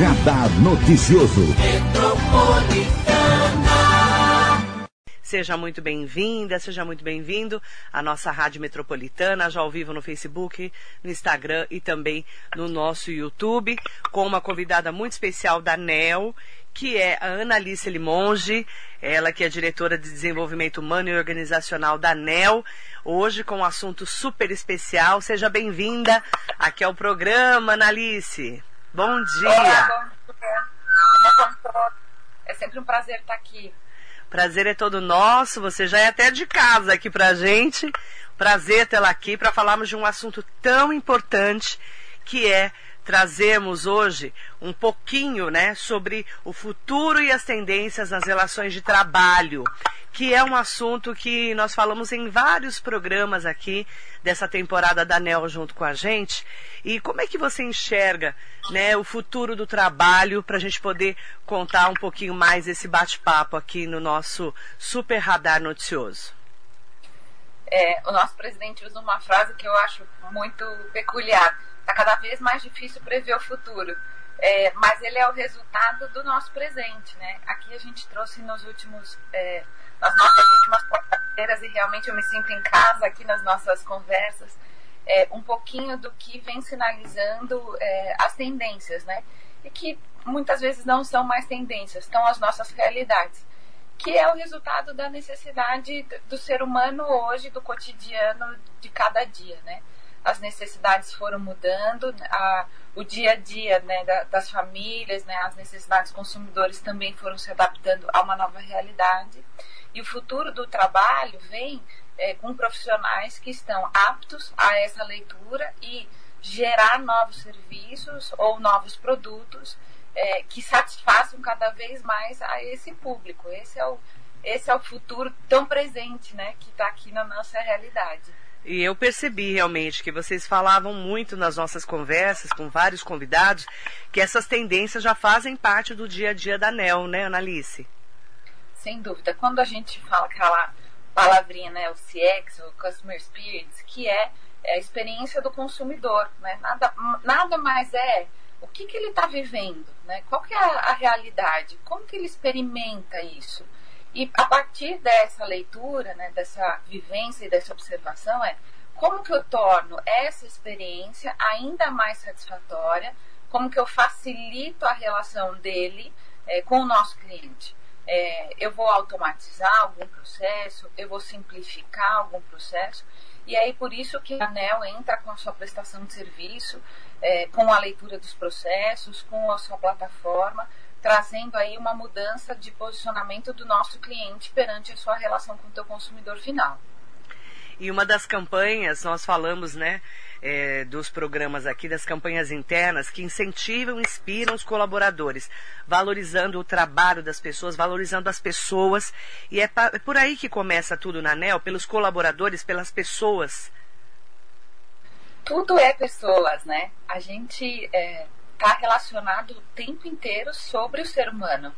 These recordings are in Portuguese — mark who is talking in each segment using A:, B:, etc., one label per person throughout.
A: Radar Noticioso.
B: Seja muito bem-vinda, seja muito bem-vindo à nossa Rádio Metropolitana, já ao vivo no Facebook, no Instagram e também no nosso YouTube, com uma convidada muito especial da NEL, que é a Analice Limonge, ela que é diretora de desenvolvimento humano e organizacional da NEL, hoje com um assunto super especial. Seja bem-vinda aqui ao programa, Analice. Bom dia.
C: Olá, bom dia. É sempre um prazer estar aqui.
B: Prazer é todo nosso. Você já é até de casa aqui pra gente. Prazer tê-la aqui para falarmos de um assunto tão importante que é trazemos hoje um pouquinho, né, sobre o futuro e as tendências nas relações de trabalho, que é um assunto que nós falamos em vários programas aqui dessa temporada da NEL junto com a gente. E como é que você enxerga, né, o futuro do trabalho para a gente poder contar um pouquinho mais esse bate-papo aqui no nosso super radar noticioso?
C: É, o nosso presidente usa uma frase que eu acho muito peculiar Está cada vez mais difícil prever o futuro. É, mas ele é o resultado do nosso presente, né? Aqui a gente trouxe nos últimos, é, nas nossas últimas quarta-feiras e realmente eu me sinto em casa aqui nas nossas conversas, é, um pouquinho do que vem sinalizando é, as tendências, né? E que muitas vezes não são mais tendências, são as nossas realidades, que é o resultado da necessidade do ser humano hoje, do cotidiano de cada dia, né? As necessidades foram mudando, a, o dia a dia né, da, das famílias, né, as necessidades consumidores também foram se adaptando a uma nova realidade. E o futuro do trabalho vem é, com profissionais que estão aptos a essa leitura e gerar novos serviços ou novos produtos é, que satisfaçam cada vez mais a esse público. Esse é o, esse é o futuro tão presente né, que está aqui na nossa realidade.
B: E eu percebi realmente que vocês falavam muito nas nossas conversas com vários convidados que essas tendências já fazem parte do dia a dia da NEL, né, Analice?
C: Sem dúvida. Quando a gente fala aquela palavrinha, né, o CX, o Customer Experience, que é, é a experiência do consumidor, né? Nada, nada mais é o que, que ele está vivendo, né? Qual que é a, a realidade? Como que ele experimenta isso? E a partir dessa leitura, né, dessa vivência e dessa observação, é como que eu torno essa experiência ainda mais satisfatória, como que eu facilito a relação dele é, com o nosso cliente. É, eu vou automatizar algum processo, eu vou simplificar algum processo, e aí por isso que a ANEL entra com a sua prestação de serviço, é, com a leitura dos processos, com a sua plataforma, trazendo aí uma mudança de posicionamento do nosso cliente perante a sua relação com o teu consumidor final.
B: E uma das campanhas, nós falamos, né, é, dos programas aqui, das campanhas internas, que incentivam e inspiram os colaboradores, valorizando o trabalho das pessoas, valorizando as pessoas. E é, é por aí que começa tudo na NEL, pelos colaboradores, pelas pessoas.
C: Tudo é pessoas, né? A gente é, está relacionado o tempo inteiro sobre o ser humano.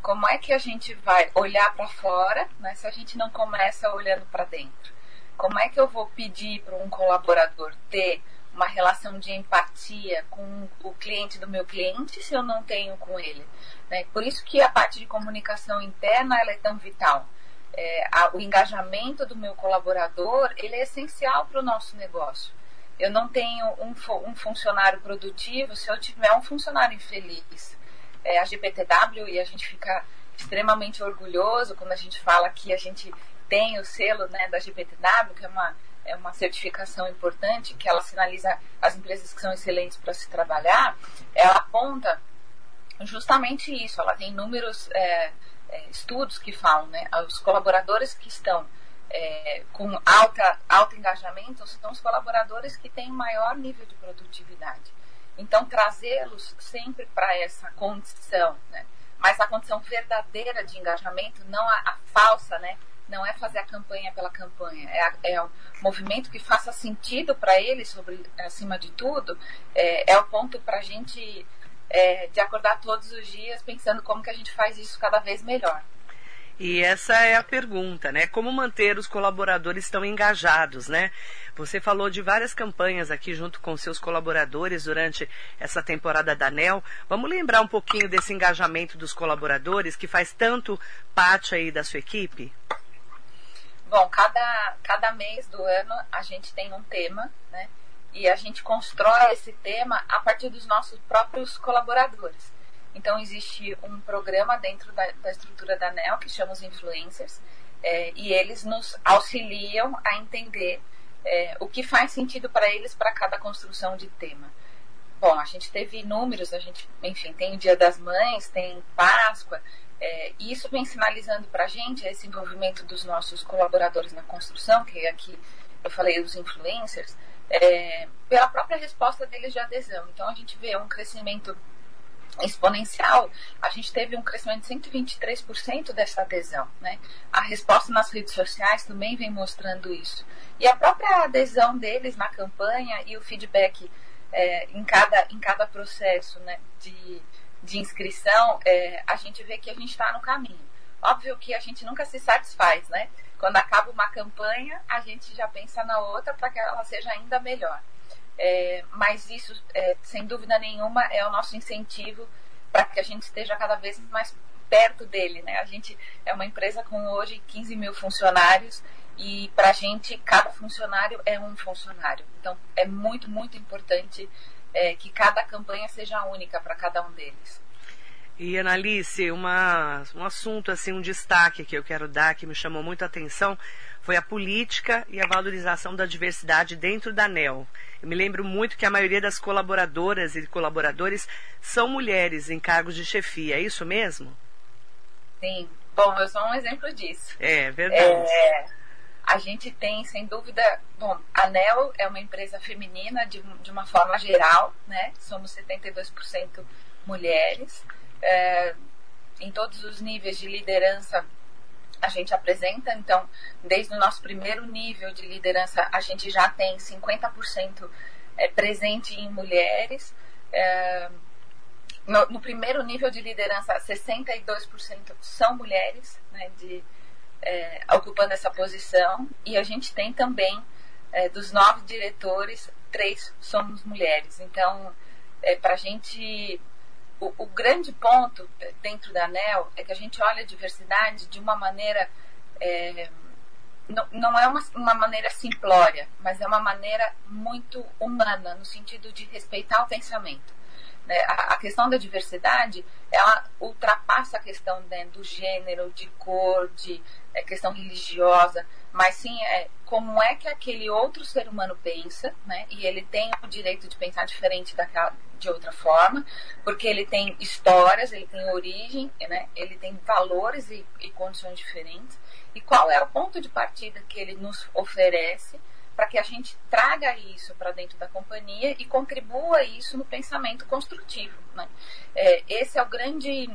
C: Como é que a gente vai olhar para fora, né, se a gente não começa olhando para dentro? Como é que eu vou pedir para um colaborador ter uma relação de empatia com o cliente do meu cliente se eu não tenho com ele? Né? Por isso que a parte de comunicação interna é tão vital. É, a, o engajamento do meu colaborador ele é essencial para o nosso negócio. Eu não tenho um, um funcionário produtivo se eu tiver um funcionário infeliz. É, a GPTW, e a gente fica extremamente orgulhoso quando a gente fala que a gente tem o selo né, da GPTW, que é uma, é uma certificação importante, que ela sinaliza as empresas que são excelentes para se trabalhar, ela aponta justamente isso. Ela tem inúmeros é, é, estudos que falam, né, os colaboradores que estão é, com alta, alto engajamento são os colaboradores que têm maior nível de produtividade. Então, trazê-los sempre para essa condição, né? mas a condição verdadeira de engajamento, não a, a, falsa, né? não é fazer a campanha pela campanha, é, a, é o movimento que faça sentido para eles, sobre, acima de tudo, é, é o ponto para a gente é, de acordar todos os dias pensando como que a gente faz isso cada vez melhor.
B: E essa é a pergunta, né? Como manter os colaboradores tão engajados, né? Você falou de várias campanhas aqui junto com seus colaboradores durante essa temporada da NEL. Vamos lembrar um pouquinho desse engajamento dos colaboradores que faz tanto parte aí da sua equipe?
C: Bom, cada, cada mês do ano a gente tem um tema, né? E a gente constrói esse tema a partir dos nossos próprios colaboradores. Então, existe um programa dentro da, da estrutura da NEL que chama os influencers, é, e eles nos auxiliam a entender é, o que faz sentido para eles para cada construção de tema. Bom, a gente teve números, a gente, enfim, tem o Dia das Mães, tem Páscoa, é, e isso vem sinalizando para a gente esse envolvimento dos nossos colaboradores na construção, que aqui eu falei os influencers, é, pela própria resposta deles de adesão. Então a gente vê um crescimento exponencial, a gente teve um crescimento de 123% dessa adesão. Né? A resposta nas redes sociais também vem mostrando isso. E a própria adesão deles na campanha e o feedback é, em, cada, em cada processo né, de, de inscrição, é, a gente vê que a gente está no caminho. Óbvio que a gente nunca se satisfaz, né? Quando acaba uma campanha, a gente já pensa na outra para que ela seja ainda melhor. É, mas isso, é, sem dúvida nenhuma, é o nosso incentivo para que a gente esteja cada vez mais perto dele. Né? A gente é uma empresa com hoje 15 mil funcionários e para a gente cada funcionário é um funcionário. Então é muito, muito importante é, que cada campanha seja única para cada um deles.
B: E Analice, uma, um assunto assim, um destaque que eu quero dar que me chamou muito a atenção foi a política e a valorização da diversidade dentro da ANEL. Eu me lembro muito que a maioria das colaboradoras e colaboradores são mulheres em cargos de chefia, é isso mesmo?
C: Sim. Bom, eu sou um exemplo disso.
B: É, verdade.
C: É, a gente tem, sem dúvida, bom, a ANEL é uma empresa feminina de, de uma forma geral, né? Somos 72% mulheres é, em todos os níveis de liderança a gente apresenta. Então, desde o nosso primeiro nível de liderança, a gente já tem 50% é, presente em mulheres. É, no, no, primeiro nível de liderança, 62% são mulheres, né, de, é, ocupando essa posição. E a gente tem também, é, dos nove diretores, três somos mulheres. Então, é, para a gente o, o, grande ponto dentro da ANEL é que a gente olha a diversidade de uma maneira. É, não, não é uma, uma maneira simplória, mas é uma maneira muito humana, no sentido de respeitar o pensamento. Né? A, a, questão da diversidade, ela ultrapassa a questão né, do gênero, de cor, de é, questão religiosa, mas sim é como é que aquele outro ser humano pensa, né? E ele tem o direito de pensar diferente daquela, de outra forma, porque ele tem histórias, ele tem origem, né? Ele tem valores e, e condições diferentes. E qual é o ponto de partida que ele nos oferece para que a gente traga isso para dentro da companhia e contribua isso no pensamento construtivo. Né? É, esse é o grande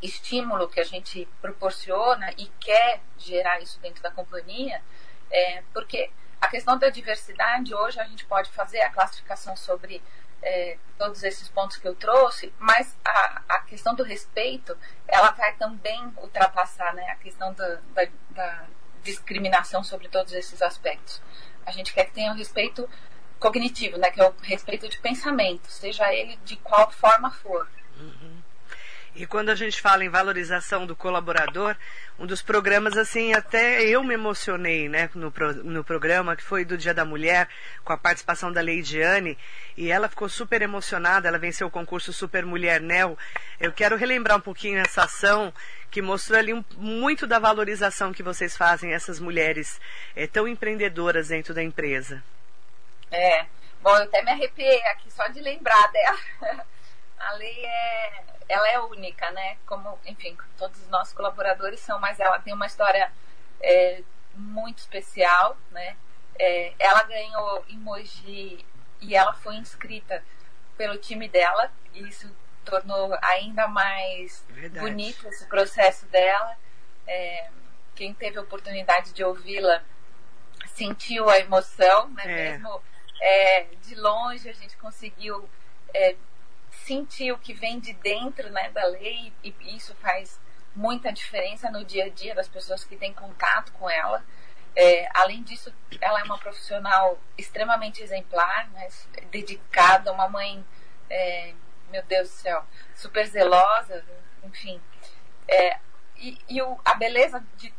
C: estímulo que a gente proporciona e quer gerar isso dentro da companhia, é, porque a questão da diversidade, hoje a gente pode fazer a classificação sobre é, todos esses pontos que eu trouxe, mas a, a, questão do respeito, ela vai também ultrapassar né, a questão da, da, da discriminação sobre todos esses aspectos. A gente quer que tenha o um respeito cognitivo, né, que é o respeito de pensamento, seja ele de qual forma for.
B: Uhum. E quando a gente fala em valorização do colaborador, um dos programas, assim, até eu me emocionei, né, no, pro, no programa, que foi do Dia da Mulher, com a participação da Leidiane, e ela ficou super emocionada, ela venceu o concurso Super Mulher Nel. Eu quero relembrar um pouquinho essa ação, que mostrou ali um, muito da valorização que vocês fazem, essas mulheres é, tão empreendedoras dentro da empresa.
C: É, bom, eu até me arrepiei aqui só de lembrar dela. A lei é, ela é única, né? Como, enfim, todos os nossos colaboradores são, mas ela tem uma história é, muito especial, né? É, ela ganhou emoji e ela foi inscrita pelo time dela, e isso tornou ainda mais Verdade. bonito esse processo dela. É, quem teve a oportunidade de ouvi-la sentiu a emoção, né? É. Mesmo é, de longe a gente conseguiu é, sentir o que vem de dentro né, da lei e isso faz muita diferença no dia a dia das pessoas que têm contato com ela. É, além disso, ela é uma profissional extremamente exemplar, né, dedicada, uma mãe, é, meu Deus do céu, super zelosa, enfim. É, e, e o, a beleza de,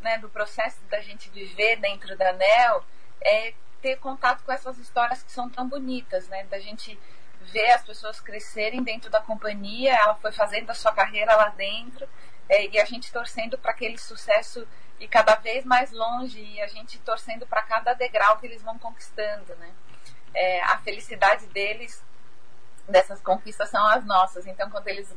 C: né, do processo da gente viver dentro da NEL é ter contato com essas histórias que são tão bonitas, né? Da gente ver as pessoas crescerem dentro da companhia, ela foi fazendo a sua carreira lá dentro, é, e a gente torcendo para aquele sucesso ir cada vez mais longe, e a gente torcendo para cada degrau que eles vão conquistando, né? É, a felicidade deles, dessas conquistas, são as nossas. Então, quando eles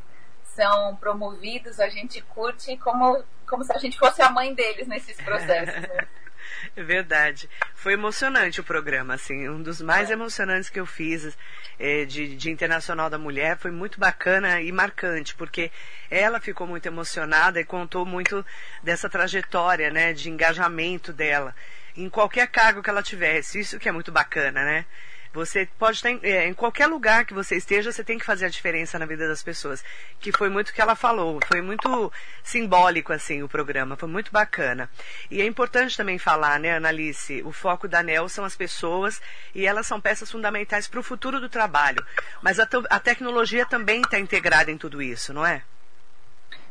C: são promovidos, a gente curte como, como se a gente fosse a mãe deles nesses processos. Né?
B: É verdade. Foi emocionante o programa, assim, um dos mais é. emocionantes que eu fiz é, de, de Internacional da Mulher. Foi muito bacana e marcante, porque ela ficou muito emocionada e contou muito dessa trajetória, né, de engajamento dela em qualquer cargo que ela tivesse. Isso que é muito bacana, né? Você pode estar em, é, em, qualquer lugar que você esteja, você tem que fazer a diferença na vida das pessoas. Que foi muito o que ela falou. Foi muito simbólico, assim, o programa. Foi muito bacana. E é importante também falar, né, Analice? O foco da NEL são as pessoas e elas são peças fundamentais para o futuro do trabalho. Mas a, a tecnologia também está integrada em tudo isso, não é?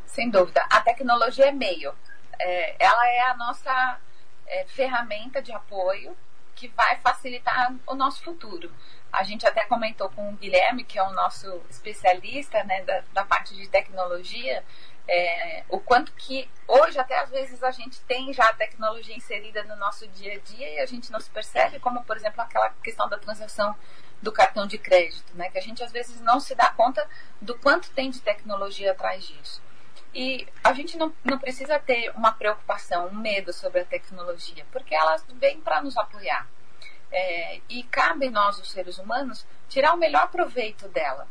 C: Sem dúvida. A tecnologia é meio. É, ela é a nossa é, ferramenta de apoio que vai facilitar o nosso futuro. A gente até comentou com o Guilherme, que é o nosso especialista né, da, da parte de tecnologia, é, o quanto que hoje até às vezes a gente tem já a tecnologia inserida no nosso dia a dia e a gente não se percebe, como por exemplo aquela questão da transação do cartão de crédito, né, que a gente às vezes não se dá conta do quanto tem de tecnologia atrás disso. E a gente não, não precisa ter uma preocupação, um medo sobre a tecnologia, porque ela vem para nos apoiar. É, e cabe nós, os seres humanos, tirar o melhor proveito dela.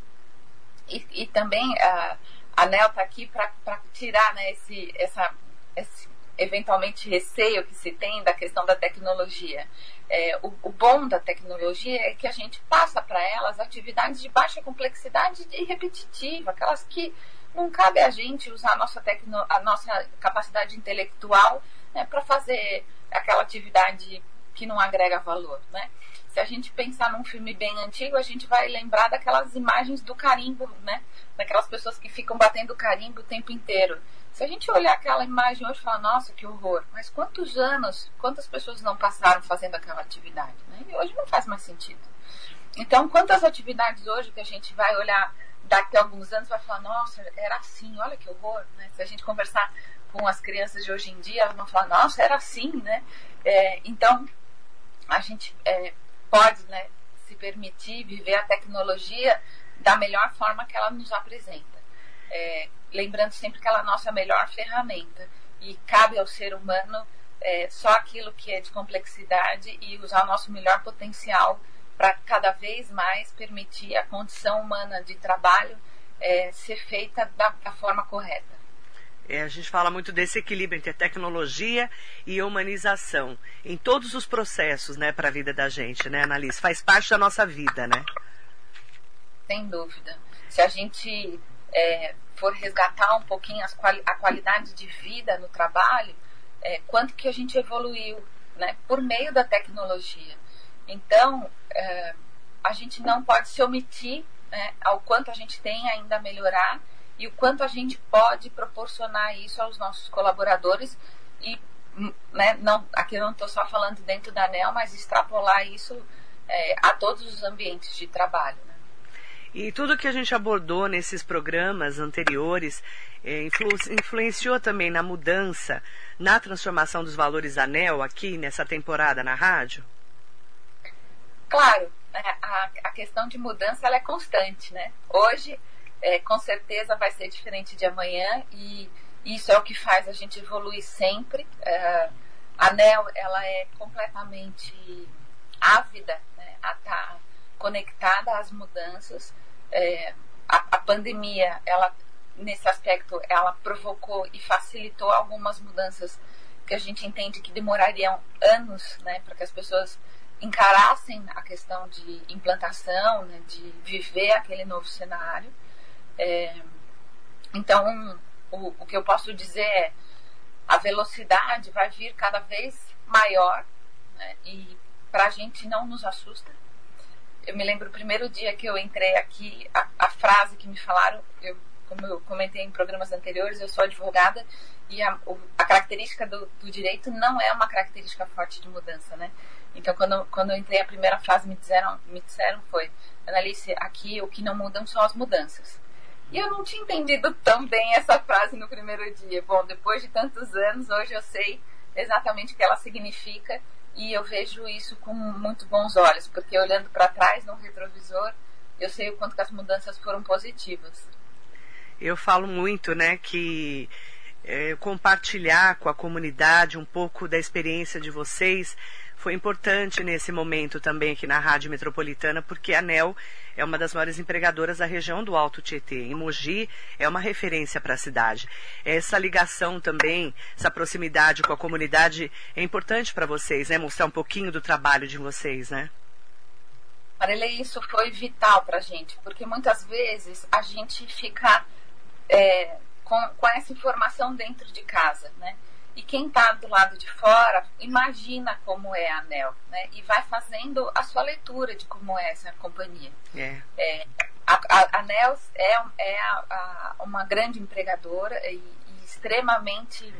C: E, e também a, a NEL está aqui para tirar né, esse, essa, esse eventualmente receio que se tem da questão da tecnologia. É, o, o, bom da tecnologia é que a gente passa para elas atividades de baixa complexidade e repetitiva, aquelas que não cabe a gente usar a nossa, tecno, a nossa capacidade intelectual né, para fazer aquela atividade que não agrega valor, né? Se a gente pensar num filme bem antigo, a gente vai lembrar daquelas imagens do carimbo, né? Daquelas pessoas que ficam batendo carimbo o tempo inteiro. Se a gente olhar aquela imagem hoje e falar, nossa, que horror, mas quantos anos, quantas pessoas não passaram fazendo aquela atividade, né? E hoje não faz mais sentido. Então, quantas atividades hoje que a gente vai olhar daqui a alguns anos vai falar, nossa, era assim, olha que horror, né? Se a gente conversar com as crianças de hoje em dia, elas vão falar, nossa, era assim, né? É, então, a gente é, pode né, se permitir viver a tecnologia da melhor forma que ela nos apresenta. É, lembrando sempre que ela é a nossa melhor ferramenta e cabe ao ser humano é, só aquilo que é de complexidade e usar o nosso melhor potencial para cada vez mais permitir a condição humana de trabalho é, ser feita da, da forma correta.
B: É, a gente fala muito desse equilíbrio entre tecnologia e humanização em todos os processos, né, para a vida da gente, né, Annalise? Faz parte da nossa vida, né?
C: Sem dúvida. Se a gente é, for resgatar um pouquinho quali a qualidade de vida no trabalho, é, quanto que a gente evoluiu, né, por meio da tecnologia. Então, é, a gente não pode se omitir né, ao quanto a gente tem ainda a melhorar e o quanto a gente pode proporcionar isso aos nossos colaboradores e hum, né, não, aqui eu não estou só falando dentro da ANEL, mas extrapolar isso é, a todos os ambientes de trabalho. Né?
B: E tudo que a gente abordou nesses programas anteriores é, influ, influenciou também na mudança, na transformação dos valores da ANEL aqui nessa temporada na rádio?
C: Claro, né, a, a questão de mudança ela é constante, né? Hoje, é, com certeza, vai ser diferente de amanhã e isso é o que faz a gente evoluir sempre. É, a NEL, ela é completamente ávida né, a estar tá conectada às mudanças. É, a, a pandemia, ela nesse aspecto, ela provocou e facilitou algumas mudanças que a gente entende que demorariam anos, né, para que as pessoas encarassem a questão de implantação, né, de viver aquele novo cenário. É, então, o, o que eu posso dizer é a velocidade vai vir cada vez maior né? e para a gente não nos assusta. Eu me lembro o primeiro dia que eu entrei aqui, a, a frase que me falaram, eu, como eu comentei em programas anteriores, eu sou advogada e a, a característica do, do, direito não é uma característica forte de mudança, né? Então, quando, quando eu entrei, a primeira frase me disseram, me disseram foi, Annalise, aqui o que não mudam são as mudanças. E eu não tinha entendido tão bem essa frase no primeiro dia. Bom, depois de tantos anos, hoje eu sei exatamente o que ela significa e eu vejo isso com muito bons olhos, porque olhando para trás no retrovisor, eu sei o quanto as mudanças foram positivas.
B: Eu falo muito, né, que é, compartilhar com a comunidade um pouco da experiência de vocês foi importante nesse momento também aqui na Rádio Metropolitana, porque a ANEL é uma das maiores empregadoras da região do Alto Tietê. Em Mogi é uma referência para a cidade. Essa ligação também, essa proximidade com a comunidade é importante para vocês, né? Mostrar um pouquinho do trabalho de vocês, né?
C: Marilei, isso foi vital para a gente, porque muitas vezes a gente fica é, com, com essa informação dentro de casa, né? E quem está do lado de fora imagina como é a ANEL, né? E vai fazendo a sua leitura de como é essa companhia.
B: É.
C: É, a, a, ANEL é, é a, a, uma grande empregadora e, e extremamente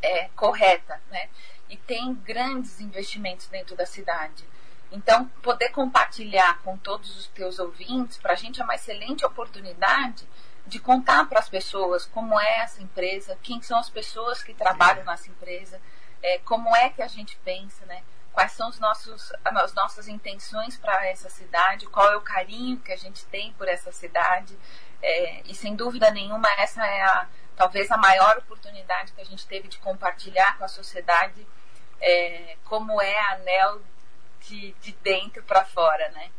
C: é, correta, né? E tem grandes investimentos dentro da cidade. Então, poder compartilhar com todos os teus ouvintes, para a gente é uma excelente oportunidade de contar para as pessoas como é essa empresa, quem são as pessoas que trabalham nessa empresa, é, como é que a gente pensa, né? Quais são os nossos, as nossas intenções para essa cidade, qual é o carinho que a gente tem por essa cidade. É, e sem dúvida nenhuma, essa é a, talvez a maior oportunidade que a gente teve de compartilhar com a sociedade é, como é a ANEL de, de dentro para fora, né?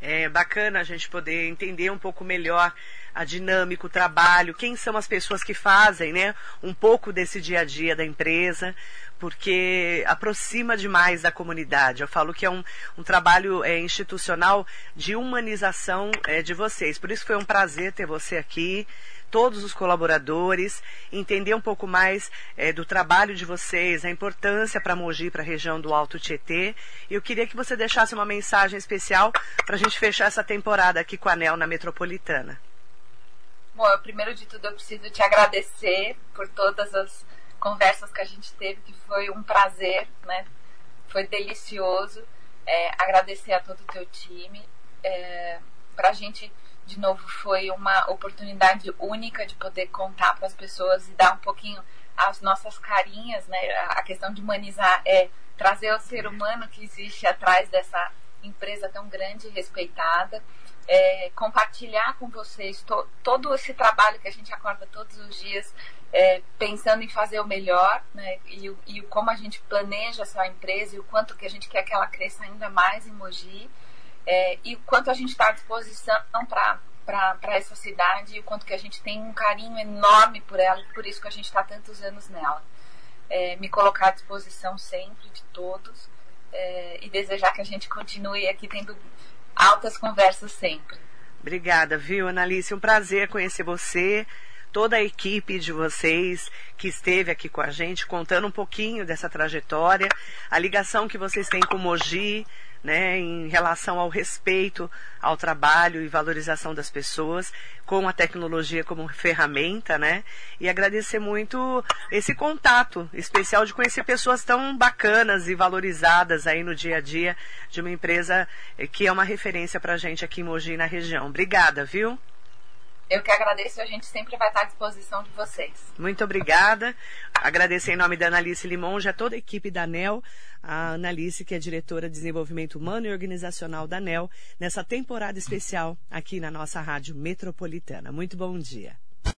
B: É bacana a gente poder entender um pouco melhor a dinâmica, o trabalho, quem são as pessoas que fazem, né, um pouco desse dia a dia da empresa, porque aproxima demais da comunidade. Eu falo que é um, um trabalho é, institucional de humanização é, de vocês. Por isso foi um prazer ter você aqui todos os colaboradores, entender um pouco mais é, do trabalho de vocês, a importância para Mogi, para a região do Alto Tietê. E eu queria que você deixasse uma mensagem especial para a gente fechar essa temporada aqui com a ANEL na Metropolitana.
C: Bom, primeiro de tudo eu preciso te agradecer por todas as conversas que a gente teve, que foi um prazer, né? Foi delicioso. É, agradecer a todo o teu time. É, para a gente, de novo, foi uma oportunidade única de poder contar para as pessoas e dar um pouquinho as nossas carinhas, né? A questão de humanizar é trazer o ser humano que existe atrás dessa empresa tão grande e respeitada é, compartilhar com vocês to, todo esse trabalho que a gente acorda todos os dias é, pensando em fazer o melhor né, e, e como a gente planeja essa empresa e o quanto que a gente quer que ela cresça ainda mais em Mogi é, e o quanto a gente está à disposição para essa cidade e o quanto que a gente tem um carinho enorme por ela e por isso que a gente está tantos anos nela. É, me colocar à disposição sempre de todos é, e desejar que a gente continue aqui tendo altas conversas sempre.
B: Obrigada, viu, Analice? Um prazer conhecer você, toda a equipe de vocês que esteve aqui com a gente, contando um pouquinho dessa trajetória, a ligação que vocês têm com o Mogi, né, em relação ao respeito ao trabalho e valorização das pessoas, com a tecnologia como ferramenta, né? E agradecer muito esse contato especial de conhecer pessoas tão bacanas e valorizadas aí no dia a dia de uma empresa eh, que é uma referência para a gente aqui em Mogi na região. Obrigada, viu?
C: Eu que agradeço, a gente sempre vai estar à disposição de vocês.
B: Muito obrigada. Agradecer em nome da Analice Limonge a toda a equipe da ANEL, a Analice, que é diretora de desenvolvimento humano e organizacional da ANEL, nessa temporada especial aqui na nossa rádio metropolitana. Muito bom dia.